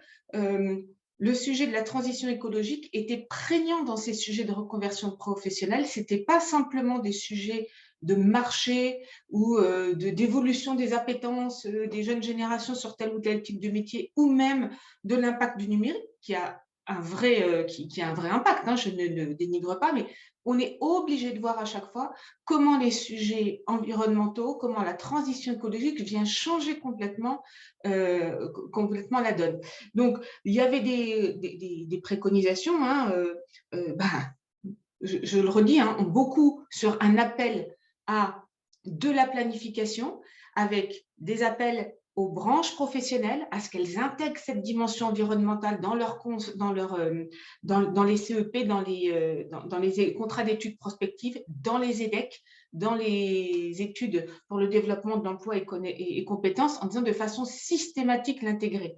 le sujet de la transition écologique était prégnant dans ces sujets de reconversion professionnelle. Ce n'était pas simplement des sujets de marché ou euh, de d'évolution des appétences euh, des jeunes générations sur tel ou tel type de métier, ou même de l'impact du numérique, qui a un vrai, qui, qui, a un vrai impact, hein, je ne le dénigre pas, mais on est obligé de voir à chaque fois comment les sujets environnementaux, comment la transition écologique vient changer complètement, euh, complètement la donne. Donc, il y avait des, préconisations, hein, euh, euh, ben, je, le redis, hein, beaucoup sur un appel à de la planification avec des appels aux branches professionnelles à ce qu'elles intègrent cette dimension environnementale dans, leur, dans, leur, euh, dans, les CEP, dans les, euh, contrats d'études prospectives, dans les EDEC, dans les études pour le développement de l'emploi et, compétences, en disant de façon systématique l'intégrer.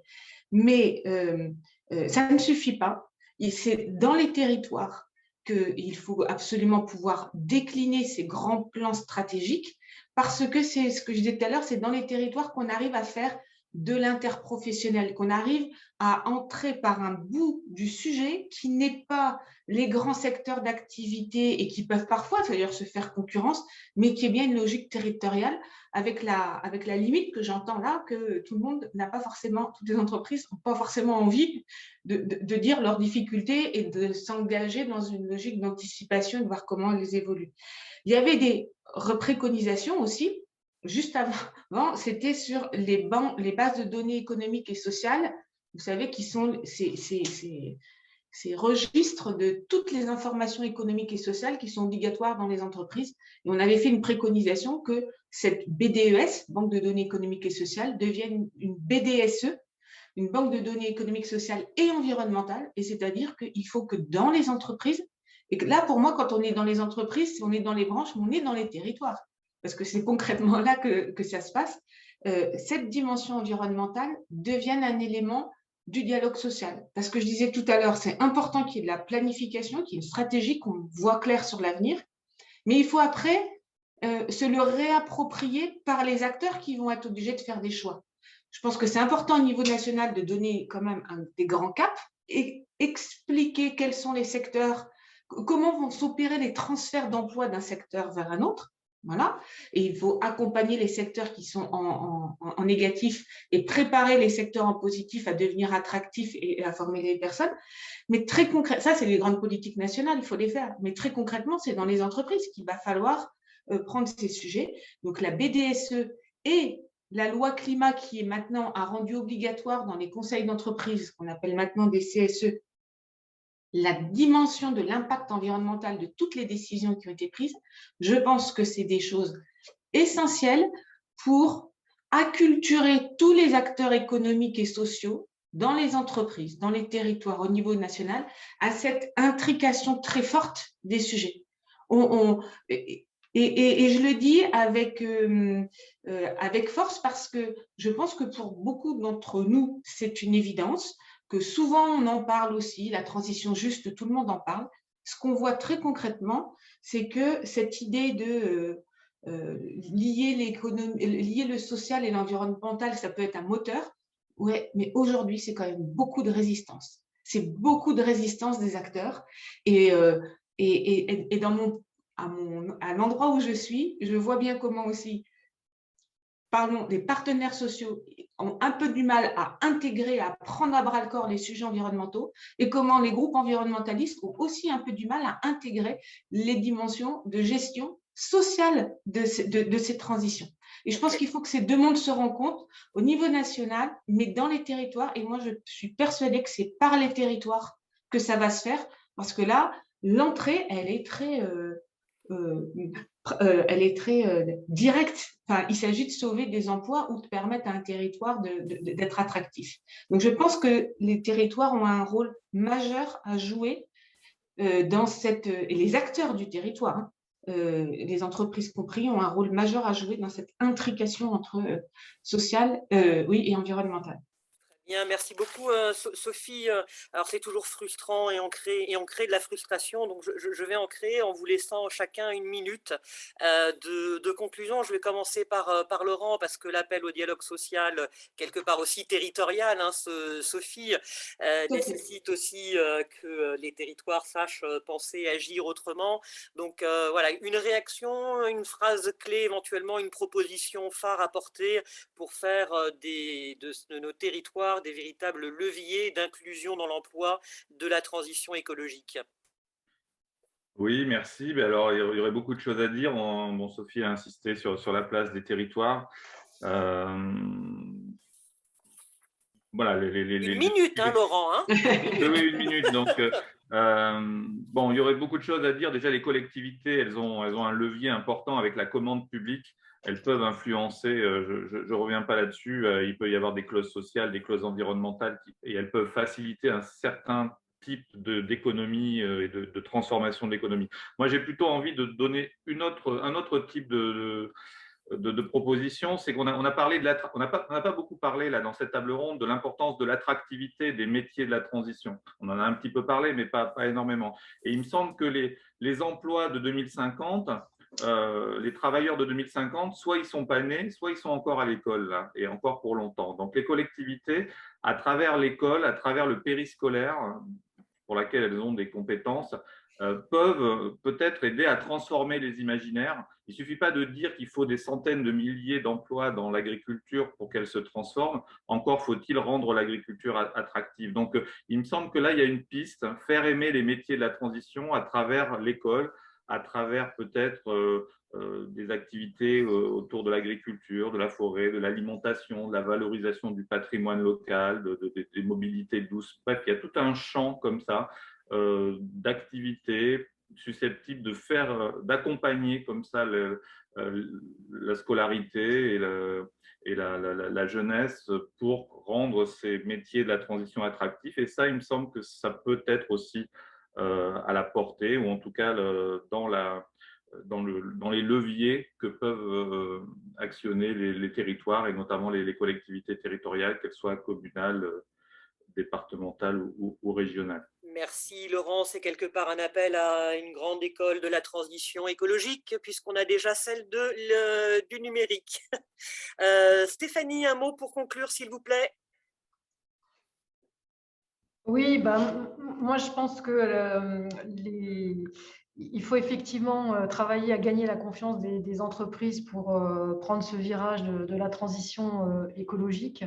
Mais euh, ça ne suffit pas. C'est dans les territoires qu'il faut absolument pouvoir décliner ces grands plans stratégiques parce que c'est ce que je disais tout à l'heure, c'est dans les territoires qu'on arrive à faire de l'interprofessionnel, qu'on arrive à entrer par un bout du sujet qui n'est pas les grands secteurs d'activité et qui peuvent parfois d'ailleurs se faire concurrence, mais qui est bien une logique territoriale avec la, avec la limite que j'entends là, que tout le monde n'a pas forcément, toutes les entreprises n'ont pas forcément envie de, de, dire leurs difficultés et de s'engager dans une logique d'anticipation et de voir comment elles évoluent. Il y avait des préconisations aussi, juste avant, c'était sur les, banques, les bases de données économiques et sociales, vous savez, qui sont ces, registres de toutes les informations économiques et sociales qui sont obligatoires dans les entreprises. On avait fait une préconisation que cette BDES, Banque de données économiques et sociales, devienne une BDSE, une banque de données économiques, sociales et environnementales. Et c'est-à-dire qu'il faut que dans les entreprises, et là, pour moi, quand on est dans les entreprises, on est dans les branches, on est dans les territoires, parce que c'est concrètement là que, ça se passe. Euh, cette dimension environnementale devienne un élément du dialogue social. Parce que je disais tout à l'heure, c'est important qu'il y ait de la planification, qu'il y ait une stratégie, qu'on voit clair sur l'avenir, mais il faut après euh, se le réapproprier par les acteurs qui vont être obligés de faire des choix. Je pense que c'est important au niveau national de donner quand même des grands caps et expliquer quels sont les secteurs comment vont s'opérer les transferts d'emplois d'un secteur vers un autre. Voilà. Et il faut accompagner les secteurs qui sont en, négatif et préparer les secteurs en positif à devenir attractifs et à former les personnes. Mais très concrètement, ça, c'est les grandes politiques nationales, il faut les faire. Mais très concrètement, c'est dans les entreprises qu'il va falloir euh, prendre ces sujets. Donc, la BDSE et la loi climat qui est maintenant a rendu obligatoire dans les conseils d'entreprise, qu'on appelle maintenant des CSE, la dimension de l'impact environnemental de toutes les décisions qui ont été prises, je pense que c'est des choses essentielles pour acculturer tous les acteurs économiques et sociaux dans les entreprises, dans les territoires au niveau national, à cette intrication très forte des sujets. et, je le dis avec, euh, euh, avec force parce que je pense que pour beaucoup d'entre nous, c'est une évidence que souvent on en parle aussi, la transition juste, tout le monde en parle. Ce qu'on voit très concrètement, c'est que cette idée de euh, euh, lier, lier le social et l'environnemental, ça peut être un moteur. Ouais, mais aujourd'hui, c'est quand même beaucoup de résistance. C'est beaucoup de résistance des acteurs. Et, euh, et, et, dans mon, à, mon, à l'endroit où je suis, je vois bien comment aussi parlons des partenaires sociaux ont un peu du mal à intégrer, à prendre à bras le corps les sujets environnementaux et comment les groupes environnementalistes ont aussi un peu du mal à intégrer les dimensions de gestion sociale de, ces transitions. Et je pense qu'il faut que ces deux mondes se rencontrent au niveau national, mais dans les territoires. Et moi, je suis persuadée que c'est par les territoires que ça va se faire, parce que là, l'entrée, elle est très, euh, euh, euh, elle est très euh, directe. Enfin, il s'agit de sauver des emplois ou de permettre à un territoire d'être attractif. Donc, je pense que les territoires ont un rôle majeur à jouer dans cette, et les acteurs du territoire, hein, les entreprises compris, ont un rôle majeur à jouer dans cette intrication entre social oui, et merci beaucoup euh, Sophie. Euh, alors c'est toujours frustrant et on crée, et on crée de la frustration, donc je, vais en créer en vous laissant chacun une minute euh, de, conclusion. Je vais commencer par, par Laurent parce que l'appel au dialogue social, quelque part aussi territorial, hein, Sophie, nécessite aussi que les territoires sachent penser, agir autrement. Donc voilà, une réaction, une phrase clé, éventuellement une proposition phare à porter pour faire des, de nos territoires des véritables leviers d'inclusion dans l'emploi de la transition écologique oui, merci. Ben alors, il y aurait beaucoup de choses à dire. Bon, Sophie a insisté sur, sur la place des territoires. Euh, voilà, les, une minute, hein, Laurent. Hein oui, une minute. Donc, euh, euh, bon, il y aurait beaucoup de choses à dire. Déjà, les collectivités, elles ont, elles ont un levier important avec la commande publique. Elles peuvent influencer, je ne reviens pas là-dessus, il peut y avoir des clauses sociales, des clauses environnementales, et elles peuvent faciliter un certain type d'économie euh, et de, transformation de l'économie. Moi, j'ai plutôt envie de donner une autre, un autre type de, de, proposition, c'est qu'on a, on a parlé de n'a pas, pas, beaucoup parlé là dans cette table ronde de l'importance de l'attractivité des métiers de la transition. On en a un petit peu parlé, mais pas, pas énormément. Et il me semble que les, les emplois de 2050, euh, les travailleurs de 2050, soit ils sont pas nés, soit ils sont encore à l'école et encore pour longtemps. Donc les collectivités, à travers l'école, à travers le périscolaire, pour laquelle elles ont des compétences, euh, peuvent peut-être aider à transformer les imaginaires. Il ne suffit pas de dire qu'il faut des centaines de milliers d'emplois dans l'agriculture pour qu'elle se transforme. Encore faut-il rendre l'agriculture attractive. Donc, euh, il me semble que là, il y a une piste, faire aimer les métiers de la transition à travers l'école, à travers peut-être des activités autour de l'agriculture, de la forêt, de l'alimentation, de la valorisation du patrimoine local, des mobilités douces. Bref, il y a tout un champ comme ça d'activités susceptibles de faire, d'accompagner comme ça la scolarité et, la, jeunesse pour rendre ces métiers de la transition attractifs. Et ça, il me semble que ça peut être aussi à la portée, ou en tout cas dans les leviers que peuvent euh, actionner les, territoires et notamment les, collectivités territoriales, qu'elles soient communales, euh, départementales ou, régionales. Merci Laurent, c'est quelque part un appel à une grande école de la transition écologique puisqu'on a déjà celle du numérique. Euh, Stéphanie, un mot pour conclure s'il vous plaît? Oui, ben, moi je pense que les, il faut effectivement euh, travailler à gagner la confiance des, entreprises pour euh, prendre ce virage de, la transition euh, écologique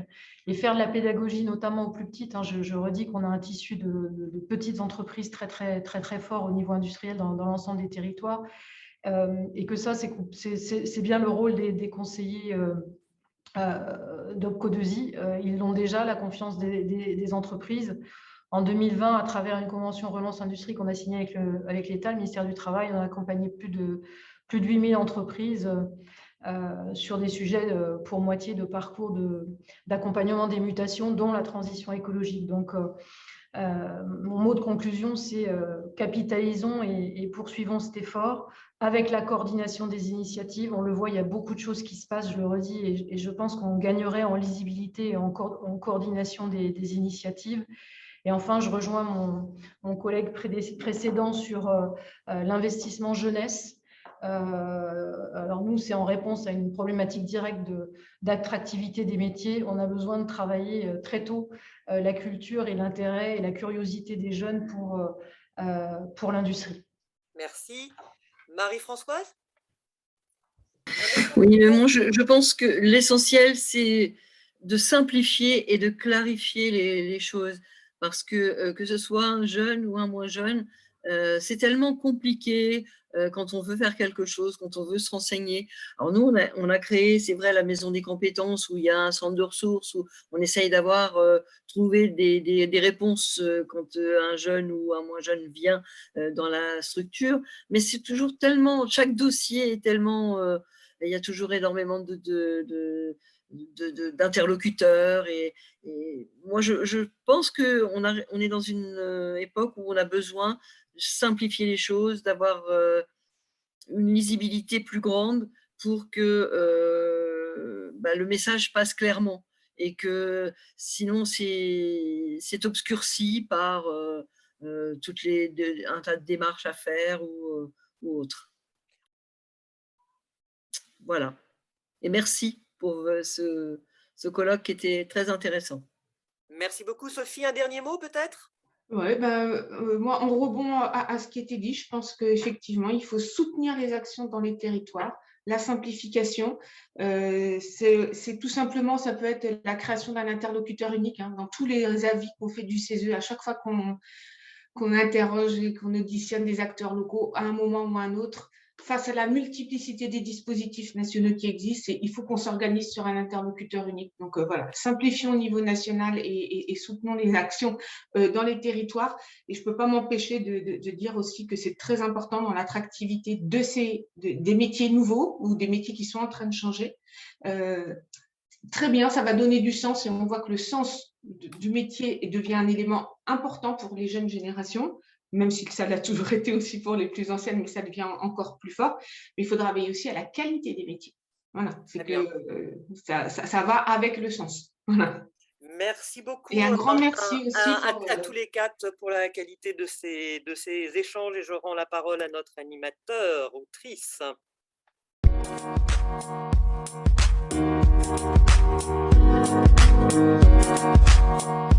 et faire de la pédagogie, notamment aux plus petites. Hein. Je, redis qu'on a un tissu de, petites entreprises très, très, très, très fort au niveau industriel dans, l'ensemble des territoires et que ça, c'est bien le rôle des, conseillers d'OPCO2I. ils ont déjà la confiance des entreprises en 2020, à travers une convention relance industrie qu'on a signée avec l'État, le ministère du Travail, on a accompagné plus de, plus de 8000 entreprises euh, sur des sujets euh, pour moitié de parcours d'accompagnement des mutations, dont la transition écologique. Donc, euh, mon mot de conclusion, c'est capitalisons et, poursuivons cet effort avec la coordination des initiatives. On le voit, il y a beaucoup de choses qui se passent, je le redis, et, je pense qu'on gagnerait en lisibilité et en, coordination des initiatives. Et enfin, je rejoins mon, collègue précédent sur euh, euh, l'investissement jeunesse. Euh, alors nous, c'est en réponse à une problématique directe d'attractivité des métiers. On a besoin de travailler très tôt la culture et l'intérêt et la curiosité des jeunes pour, pour l'industrie. Merci. Marie-Françoise? Oui, moi, je, je pense que l'essentiel, c'est de simplifier et de clarifier les, les choses parce que euh, que ce soit un jeune ou un moins jeune, euh, c'est tellement compliqué euh, quand on veut faire quelque chose, quand on veut se renseigner. Alors nous, on a, créé, c'est vrai, la maison des compétences où il y a un centre de ressources où on essaye d'avoir trouvé des, réponses quand un jeune ou un moins jeune vient dans la structure. Mais c'est toujours tellement, chaque dossier est tellement, il y a toujours énormément de d'interlocuteurs. Et, moi, je, pense qu'on on est dans une euh, époque où on a besoin de simplifier les choses, d'avoir euh, une lisibilité plus grande pour que euh, bah, le message passe clairement et que sinon c'est obscurci par toutes les un tas de démarches à faire ou, ou autres. Voilà. Et merci pour euh, ce, ce colloque qui était très intéressant. Merci beaucoup, Sophie. Un dernier mot peut-être? Oui, ben, euh, moi, en rebond à, ce qui était dit, je pense qu'effectivement, il faut soutenir les actions dans les territoires la simplification. Euh, c'est tout simplement, ça peut être la création d'un interlocuteur unique. Hein. dans tous les avis qu'on fait du CESE, à chaque fois qu'on interroge et qu'on auditionne des acteurs locaux à un moment ou à un autre, face à la multiplicité des dispositifs nationaux qui existent, il faut qu'on s'organise sur un interlocuteur unique. Donc euh, voilà, simplifions au niveau national et, soutenons les actions euh, dans les territoires. Et je ne peux pas m'empêcher de, dire aussi que c'est très important dans l'attractivité de des métiers nouveaux ou des métiers qui sont en train de changer. Euh, très bien, ça va donner du sens et on voit que le sens du métier devient un élément important pour les jeunes générations même si ça l'a toujours été aussi pour les plus anciennes, mais ça devient encore plus fort. Mais il faudra veiller aussi à la qualité des métiers. Voilà, euh, ça, va avec le sens. Merci beaucoup. Et un grand merci aussi. À, tous les quatre pour la qualité de ces, de ces échanges et je rends la parole à notre animateur, autrice. Thank.